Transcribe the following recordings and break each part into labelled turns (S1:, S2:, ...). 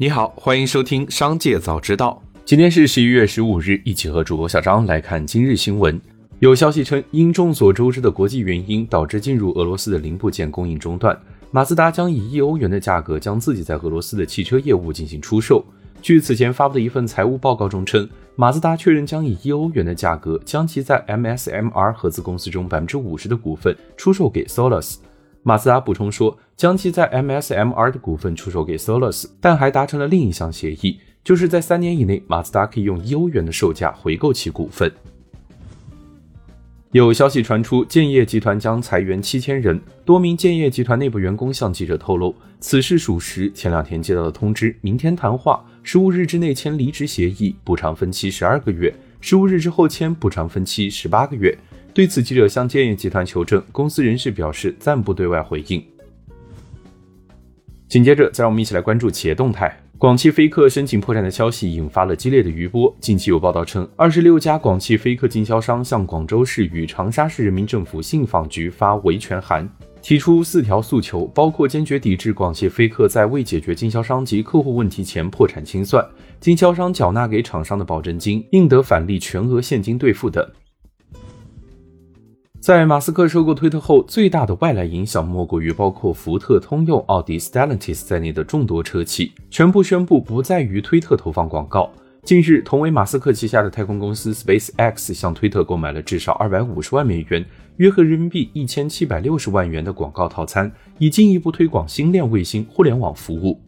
S1: 你好，欢迎收听《商界早知道》。今天是十一月十五日，一起和主播小张来看今日新闻。有消息称，因众所周知的国际原因，导致进入俄罗斯的零部件供应中断，马自达将以一欧元的价格将自己在俄罗斯的汽车业务进行出售。据此前发布的一份财务报告中称，马自达确认将以一欧元的价格将其在 MSMR 合资公司中百分之五十的股份出售给 Solus。马自达补充说，将其在 MSMR 的股份出售给 Solus，但还达成了另一项协议，就是在三年以内，马自达可以用一欧元的售价回购其股份。有消息传出，建业集团将裁员七千人。多名建业集团内部员工向记者透露，此事属实。前两天接到的通知，明天谈话，十五日之内签离职协议，补偿分期十二个月；十五日之后签补偿分期十八个月。对此，记者向建业集团求证，公司人士表示暂不对外回应。紧接着，再让我们一起来关注企业动态。广汽菲克申请破产的消息引发了激烈的余波。近期有报道称，二十六家广汽菲克经销商向广州市与长沙市人民政府信访局发维权函，提出四条诉求，包括坚决抵制广汽菲克在未解决经销商及客户问题前破产清算，经销商缴纳给厂商的保证金应得返利全额现金兑付等。在马斯克收购推特后，最大的外来影响莫过于包括福特、通用、奥迪、Stellantis 在内的众多车企全部宣布不再于推特投放广告。近日，同为马斯克旗下的太空公司 SpaceX 向推特购买了至少二百五十万美元（约合人民币一千七百六十万元）的广告套餐，以进一步推广星链卫星互联网服务。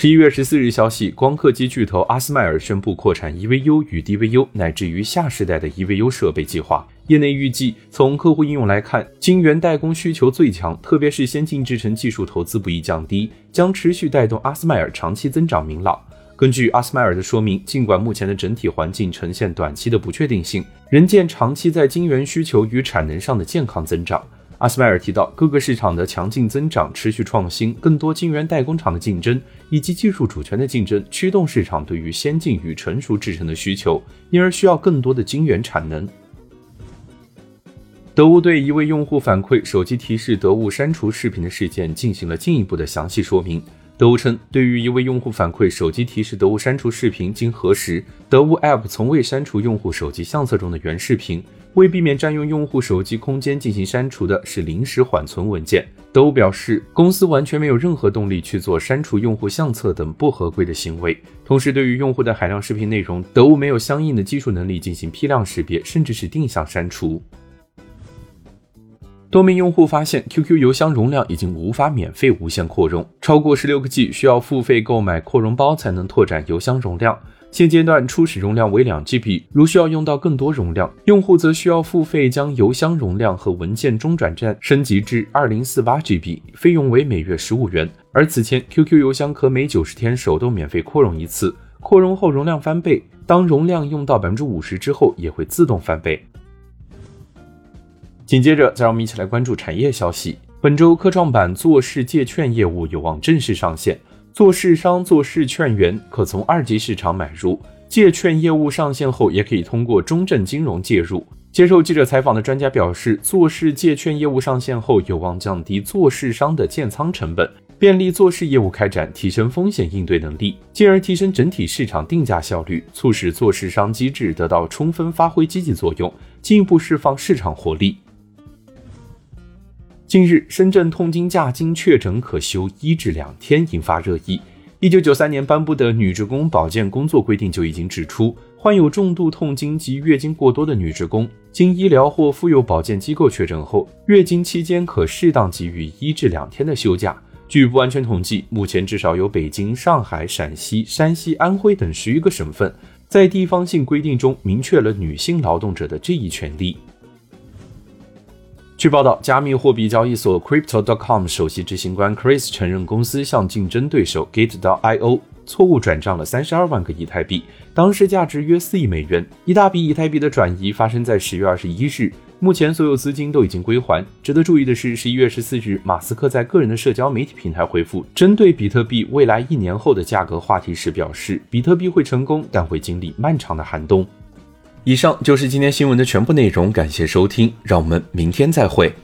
S1: 十一月十四日，消息，光刻机巨头阿斯麦尔宣布扩产 EVU 与 DVU，乃至于下世代的 EVU 设备计划。业内预计，从客户应用来看，晶圆代工需求最强，特别是先进制程技术投资不易降低，将持续带动阿斯麦尔长期增长明朗。根据阿斯麦尔的说明，尽管目前的整体环境呈现短期的不确定性，仍见长期在晶圆需求与产能上的健康增长。阿斯麦尔提到，各个市场的强劲增长、持续创新、更多晶圆代工厂的竞争以及技术主权的竞争，驱动市场对于先进与成熟制成的需求，因而需要更多的晶圆产能。得物对一位用户反馈手机提示得物删除视频的事件进行了进一步的详细说明。德物称，对于一位用户反馈手机提示得物删除视频，经核实，得物 App 从未删除用户手机相册中的原视频。为避免占用用户手机空间进行删除的是临时缓存文件。德物表示，公司完全没有任何动力去做删除用户相册等不合规的行为。同时，对于用户的海量视频内容，德物没有相应的技术能力进行批量识别，甚至是定向删除。多名用户发现，QQ 邮箱容量已经无法免费无限扩容，超过十六个 G 需要付费购买扩容包才能拓展邮箱容量。现阶段初始容量为两 GB，如需要用到更多容量，用户则需要付费将邮箱容量和文件中转站升级至二零四八 GB，费用为每月十五元。而此前 QQ 邮箱可每九十天手动免费扩容一次，扩容后容量翻倍，当容量用到百分之五十之后也会自动翻倍。紧接着，再让我们一起来关注产业消息。本周科创板做市借券业务有望正式上线，做市商、做市券员可从二级市场买入。借券业务上线后，也可以通过中证金融介入。接受记者采访的专家表示，做市借券业务上线后，有望降低做市商的建仓成本，便利做市业务开展，提升风险应对能力，进而提升整体市场定价效率，促使做市商机制得到充分发挥积极作用，进一步释放市场活力。近日，深圳痛经假经确诊可休一至两天，引发热议。一九九三年颁布的《女职工保健工作规定》就已经指出，患有重度痛经及月经过多的女职工，经医疗或妇幼保健机构确诊后，月经期间可适当给予一至两天的休假。据不完全统计，目前至少有北京、上海、陕西、山西、安徽等十余个省份，在地方性规定中明确了女性劳动者的这一权利。据报道，加密货币交易所 Crypto.com 首席执行官 Chris 承认，公司向竞争对手 Gate.io 错误转账了三十二万个以太币，当时价值约四亿美元。一大笔以太币的转移发生在十月二十一日，目前所有资金都已经归还。值得注意的是，十一月十四日，马斯克在个人的社交媒体平台回复针对比特币未来一年后的价格话题时表示，比特币会成功，但会经历漫长的寒冬。以上就是今天新闻的全部内容，感谢收听，让我们明天再会。